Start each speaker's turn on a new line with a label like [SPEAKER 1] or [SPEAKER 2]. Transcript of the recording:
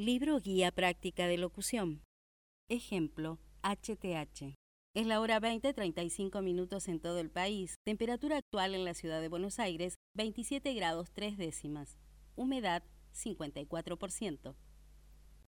[SPEAKER 1] Libro Guía Práctica de Locución. Ejemplo, HTH. Es la hora 20, 35 minutos en todo el país. Temperatura actual en la ciudad de Buenos Aires, 27 grados 3 décimas. Humedad, 54%.